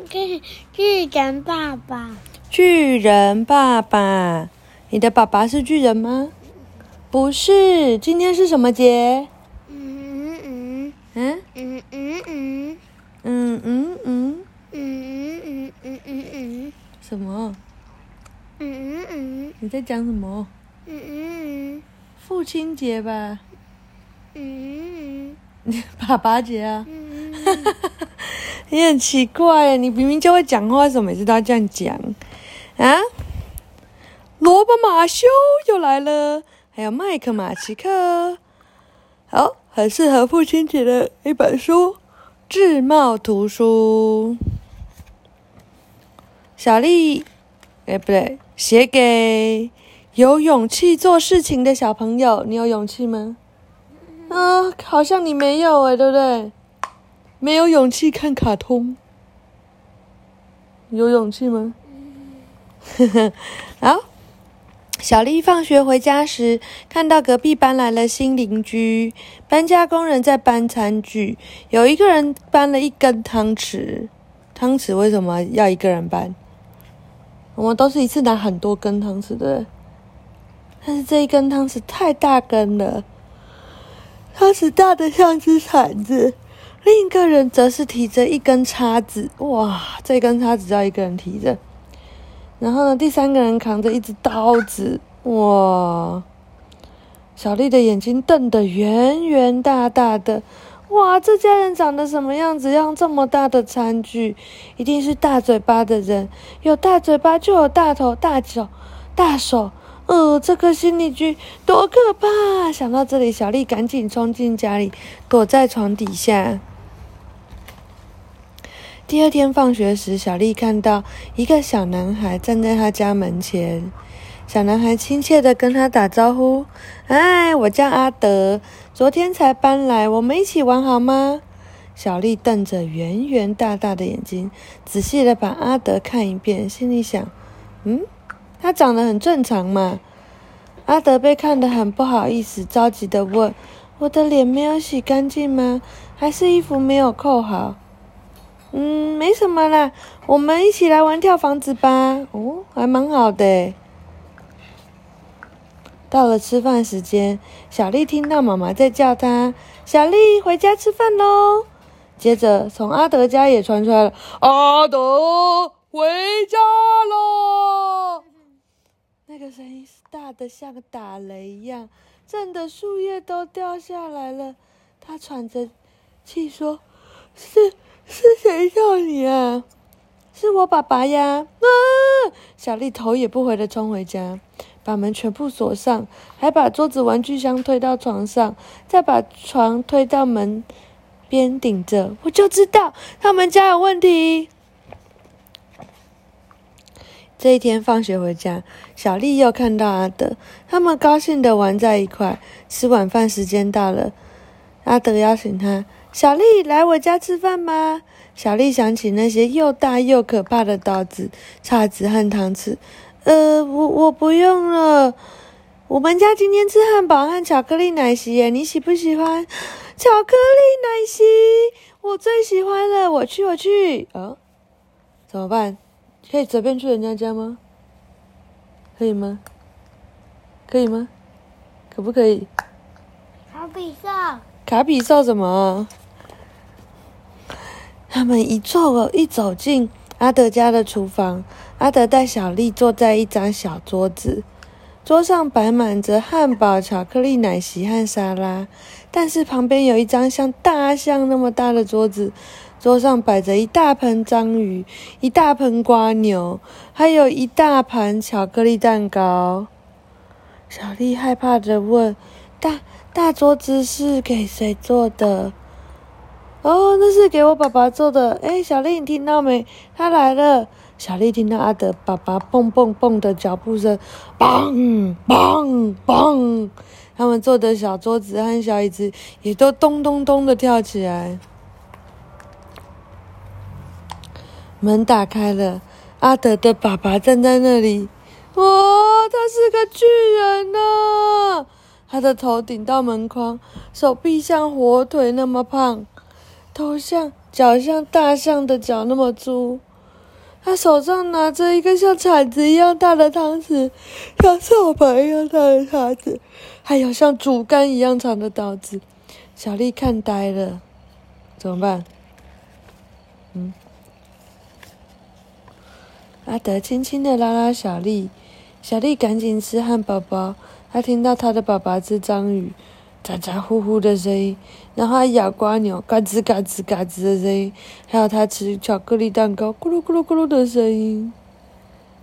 个巨巨人爸爸，巨人爸爸，你的爸爸是巨人吗？不是，今天是什么节？嗯嗯嗯嗯嗯嗯嗯嗯嗯，嗯嗯嗯嗯嗯什么？嗯嗯嗯你在讲什么？嗯嗯嗯父亲节吧？嗯嗯 爸爸节啊？嗯 你很奇怪，你明明就会讲话，为什么每次都要这样讲啊？罗伯马修又来了，还有麦克马奇克，好，很适合父亲节的一本书，《智茂图书》。小丽，哎，不对，写给有勇气做事情的小朋友。你有勇气吗？啊，好像你没有哎，对不对？没有勇气看卡通，有勇气吗？好，小丽放学回家时，看到隔壁搬来了新邻居，搬家工人在搬餐具，有一个人搬了一根汤匙。汤匙为什么要一个人搬？我们都是一次拿很多根汤匙的，但是这一根汤匙太大根了，汤匙大的像只铲子。另一个人则是提着一根叉子，哇，这根叉子要一个人提着。然后呢，第三个人扛着一只刀子，哇！小丽的眼睛瞪得圆圆大大的，哇，这家人长得什么样子？用这么大的餐具，一定是大嘴巴的人。有大嘴巴就有大头、大脚、大手。呃，这个心理剧多可怕！想到这里，小丽赶紧冲进家里，躲在床底下。第二天放学时，小丽看到一个小男孩站在她家门前。小男孩亲切地跟她打招呼：“哎，我叫阿德，昨天才搬来，我们一起玩好吗？”小丽瞪着圆圆大大的眼睛，仔细地把阿德看一遍，心里想：“嗯，他长得很正常嘛。”阿德被看得很不好意思，着急地问：“我的脸没有洗干净吗？还是衣服没有扣好？”嗯，没什么啦，我们一起来玩跳房子吧。哦，还蛮好的。到了吃饭时间，小丽听到妈妈在叫她：“小丽，回家吃饭喽！”接着，从阿德家也传出来了：“阿德，回家喽！”那个声音是大的像个打雷一样，震得树叶都掉下来了。他喘着气说：“是。”是谁叫你啊？是我爸爸呀！啊！小丽头也不回的冲回家，把门全部锁上，还把桌子、玩具箱推到床上，再把床推到门边顶着。我就知道他们家有问题。这一天放学回家，小丽又看到阿德，他们高兴的玩在一块。吃晚饭时间到了，阿德邀请他。小丽，来我家吃饭吗？小丽想起那些又大又可怕的刀子、叉子和汤匙。呃，我我不用了。我们家今天吃汉堡和巧克力奶昔耶，你喜不喜欢？巧克力奶昔，我最喜欢了。我去，我去。哦，怎么办？可以随便去人家家吗？可以吗？可以吗？可不可以？卡比赛。卡比兽什么？他们一坐一走进阿德家的厨房，阿德带小丽坐在一张小桌子，桌上摆满着汉堡、巧克力奶昔和沙拉，但是旁边有一张像大象那么大的桌子，桌上摆着一大盆章鱼、一大盆瓜牛，还有一大盘巧克力蛋糕。小丽害怕的问：“大？”大桌子是给谁做的？哦，那是给我爸爸做的。哎，小丽，你听到没？他来了。小丽听到阿德爸爸蹦蹦蹦的脚步声，梆梆梆，他们坐的小桌子和小椅子也都咚咚咚的跳起来。门打开了，阿德的爸爸站在那里。哇，他是个巨人呢！他的头顶到门框，手臂像火腿那么胖，头像脚像大象的脚那么粗。他手上拿着一个像铲子一样大的汤匙，像扫把一样大的叉子，还有像竹竿一样长的刀子。小丽看呆了，怎么办？嗯，阿德轻轻的拉拉小丽，小丽赶紧吃汉堡包。她听到她的爸爸吃章鱼，咋咋呼呼的声音，然后还咬瓜牛，嘎吱嘎吱嘎吱的声音，还有他吃巧克力蛋糕，咕噜咕噜咕噜的声音。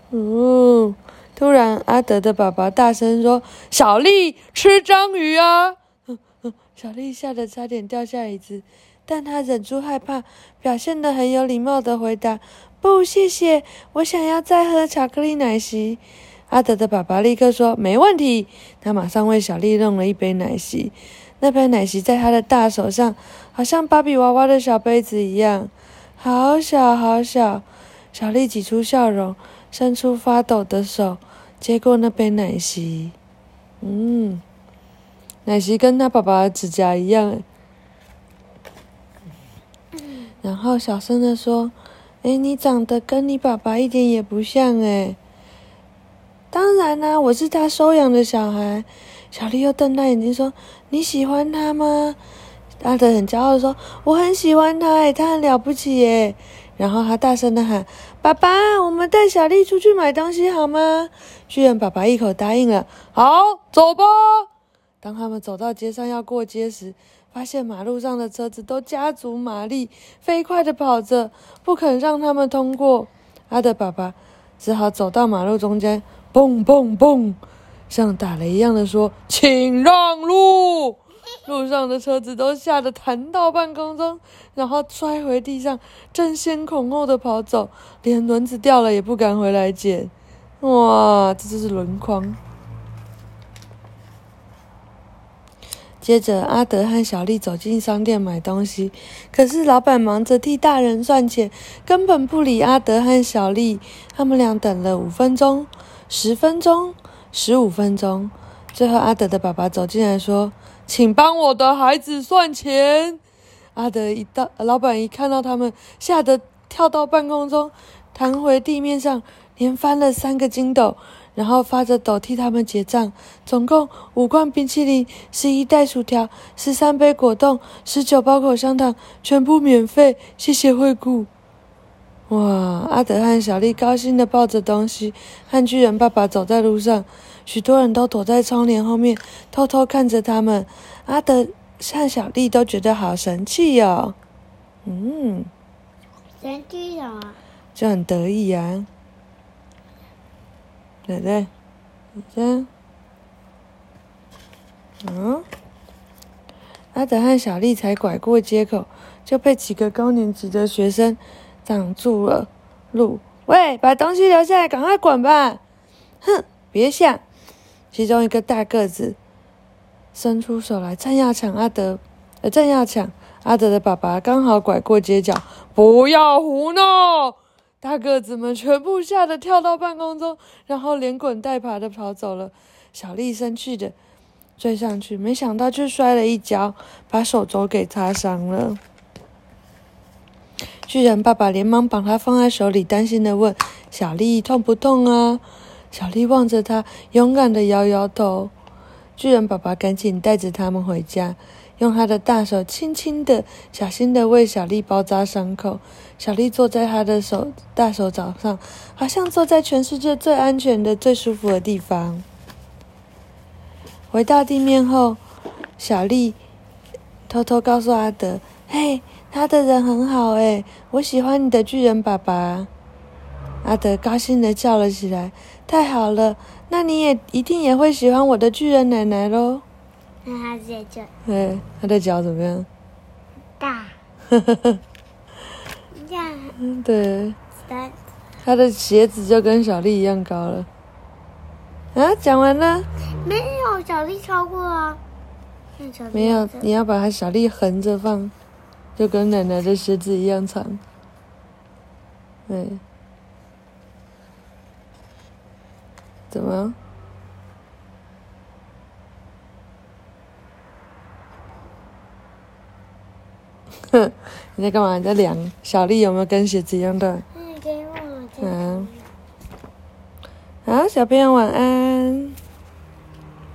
嗯，突然阿德的爸爸大声说：“小丽吃章鱼啊！” 小丽吓得差点掉下椅子。但她忍住害怕，表现得很有礼貌的回答：“不，谢谢，我想要再喝巧克力奶昔。”阿德的爸爸立刻说：“没问题。”他马上为小丽弄了一杯奶昔。那杯奶昔在他的大手上，好像芭比娃娃的小杯子一样，好小好小。小丽挤出笑容，伸出发抖的手，接过那杯奶昔。嗯，奶昔跟他爸爸的指甲一样。然后小声的说：“哎，你长得跟你爸爸一点也不像哎。”当然啦，我是他收养的小孩。小丽又瞪大眼睛说：“你喜欢他吗？”阿德很骄傲的说：“我很喜欢他，哎，他很了不起耶。”然后他大声的喊：“爸爸，我们带小丽出去买东西好吗？”巨人爸爸一口答应了。好，走吧。当他们走到街上要过街时，发现马路上的车子都加足马力，飞快的跑着，不肯让他们通过。阿德爸爸只好走到马路中间，蹦蹦蹦，像打雷一样的说：“请让路！”路上的车子都吓得弹到半空中，然后摔回地上，争先恐后的跑走，连轮子掉了也不敢回来捡。哇，这就是轮框。接着，阿德和小丽走进商店买东西，可是老板忙着替大人算钱，根本不理阿德和小丽。他们俩等了五分钟、十分钟、十五分钟，最后阿德的爸爸走进来说：“请帮我的孩子算钱。”阿德一到，老板一看到他们，吓得跳到半空中，弹回地面上，连翻了三个筋斗。然后发着抖替他们结账，总共五罐冰淇淋，十一袋薯条，十三杯果冻，十九包口香糖，全部免费，谢谢惠顾。哇！阿德和小丽高兴的抱着东西，和巨人爸爸走在路上，许多人都躲在窗帘后面，偷偷看着他们。阿德和小丽都觉得好神气哟。嗯，神气什么？就很得意呀。奶奶，你先。嗯，阿德和小丽才拐过街口，就被几个高年级的学生挡住了路。喂，把东西留下来，赶快滚吧！哼，别想！其中一个大个子伸出手来，正要抢阿德，呃，正要抢阿德的爸爸，刚好拐过街角。不要胡闹！大个子们全部吓得跳到半空中，然后连滚带爬的跑走了。小丽生气的追上去，没想到却摔了一跤，把手肘给擦伤了。巨人爸爸连忙把他放在手里，担心的问：“小丽痛不痛啊？”小丽望着他，勇敢的摇摇头。巨人爸爸赶紧带着他们回家。用他的大手轻轻的、小心的为小丽包扎伤口。小丽坐在他的手大手掌上，好像坐在全世界最安全的、最舒服的地方。回到地面后，小丽偷偷告诉阿德：“嘿，他的人很好诶，我喜欢你的巨人爸爸。”阿德高兴地叫了起来：“太好了，那你也一定也会喜欢我的巨人奶奶喽！”那他在这。哎，他的脚怎么样？大。这样。嗯，对。他的鞋子就跟小丽一样高了。啊，讲完了。没有，小丽超过啊。没有，你要把他小丽横着放，就跟奶奶的鞋子一样长。嗯，怎么？哼，你在干嘛？你在量，小丽有没有跟鞋子一样大？嗯，给我。嗯，好，小朋友，晚安。